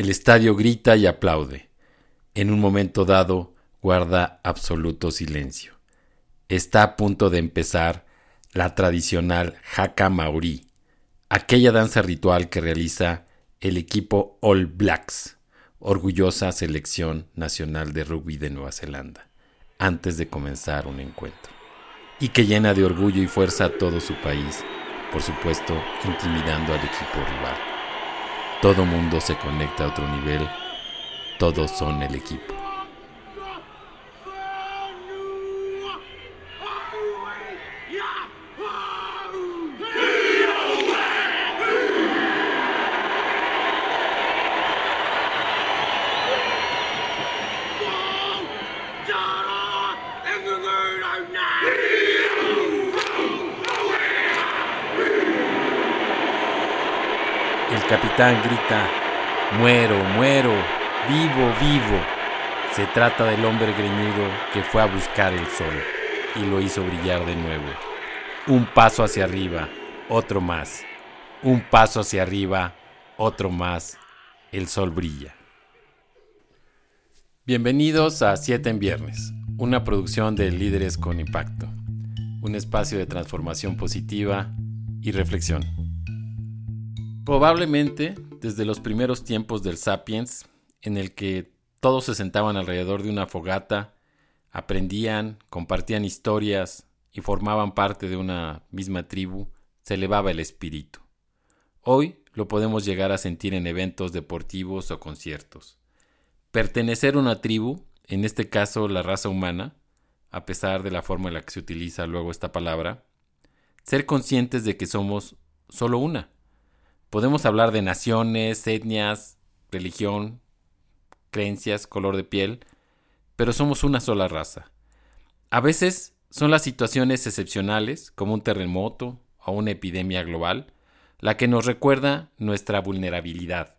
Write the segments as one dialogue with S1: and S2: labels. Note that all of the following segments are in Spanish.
S1: El estadio grita y aplaude. En un momento dado guarda absoluto silencio. Está a punto de empezar la tradicional Haka Maori, aquella danza ritual que realiza el equipo All Blacks, orgullosa selección nacional de rugby de Nueva Zelanda, antes de comenzar un encuentro, y que llena de orgullo y fuerza a todo su país, por supuesto intimidando al equipo rival. Todo mundo se conecta a otro nivel, todos son el equipo. El capitán grita, muero, muero, vivo, vivo. Se trata del hombre greñudo que fue a buscar el sol y lo hizo brillar de nuevo. Un paso hacia arriba, otro más. Un paso hacia arriba, otro más. El sol brilla. Bienvenidos a 7 en Viernes, una producción de Líderes con Impacto, un espacio de transformación positiva y reflexión. Probablemente desde los primeros tiempos del Sapiens, en el que todos se sentaban alrededor de una fogata, aprendían, compartían historias y formaban parte de una misma tribu, se elevaba el espíritu. Hoy lo podemos llegar a sentir en eventos deportivos o conciertos. Pertenecer a una tribu, en este caso la raza humana, a pesar de la forma en la que se utiliza luego esta palabra, ser conscientes de que somos solo una Podemos hablar de naciones, etnias, religión, creencias, color de piel, pero somos una sola raza. A veces son las situaciones excepcionales, como un terremoto o una epidemia global, la que nos recuerda nuestra vulnerabilidad.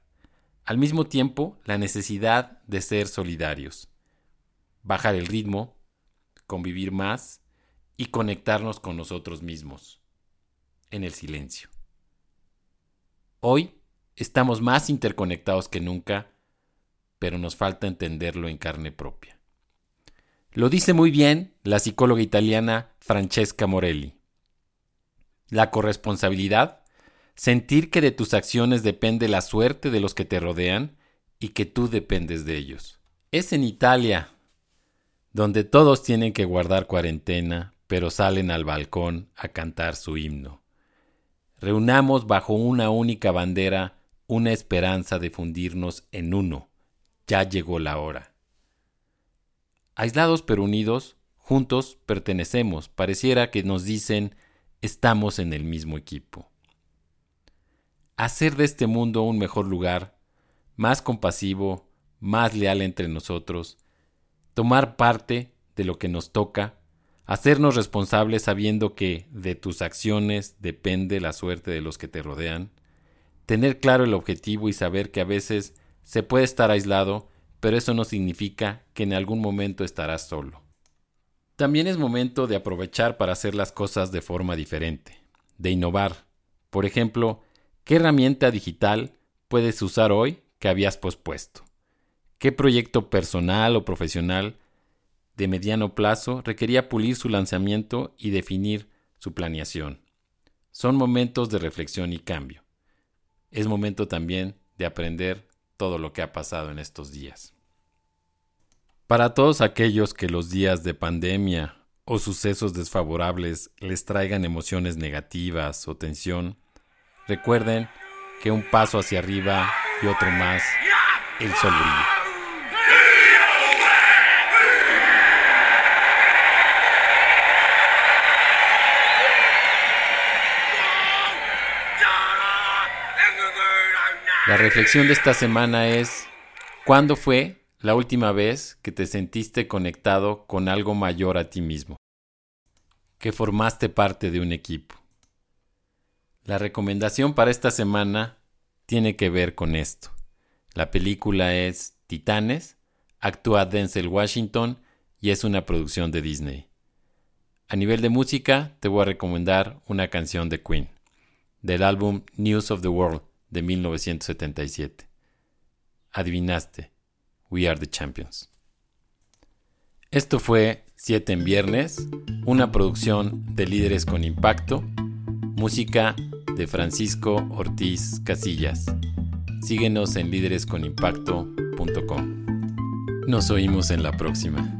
S1: Al mismo tiempo, la necesidad de ser solidarios, bajar el ritmo, convivir más y conectarnos con nosotros mismos en el silencio. Hoy estamos más interconectados que nunca, pero nos falta entenderlo en carne propia. Lo dice muy bien la psicóloga italiana Francesca Morelli. La corresponsabilidad, sentir que de tus acciones depende la suerte de los que te rodean y que tú dependes de ellos. Es en Italia, donde todos tienen que guardar cuarentena, pero salen al balcón a cantar su himno reunamos bajo una única bandera una esperanza de fundirnos en uno. Ya llegó la hora. Aislados pero unidos, juntos pertenecemos, pareciera que nos dicen estamos en el mismo equipo. Hacer de este mundo un mejor lugar, más compasivo, más leal entre nosotros, tomar parte de lo que nos toca hacernos responsables sabiendo que de tus acciones depende la suerte de los que te rodean, tener claro el objetivo y saber que a veces se puede estar aislado, pero eso no significa que en algún momento estarás solo. También es momento de aprovechar para hacer las cosas de forma diferente, de innovar. Por ejemplo, ¿qué herramienta digital puedes usar hoy que habías pospuesto? ¿Qué proyecto personal o profesional de mediano plazo requería pulir su lanzamiento y definir su planeación. Son momentos de reflexión y cambio. Es momento también de aprender todo lo que ha pasado en estos días. Para todos aquellos que los días de pandemia o sucesos desfavorables les traigan emociones negativas o tensión, recuerden que un paso hacia arriba y otro más, el sol brilla. La reflexión de esta semana es, ¿cuándo fue la última vez que te sentiste conectado con algo mayor a ti mismo? Que formaste parte de un equipo. La recomendación para esta semana tiene que ver con esto. La película es Titanes, actúa Denzel Washington y es una producción de Disney. A nivel de música, te voy a recomendar una canción de Queen, del álbum News of the World de 1977. adivinaste. We are the champions. Esto fue 7 en viernes, una producción de Líderes con Impacto, música de Francisco Ortiz Casillas. Síguenos en líderesconimpacto.com. Nos oímos en la próxima.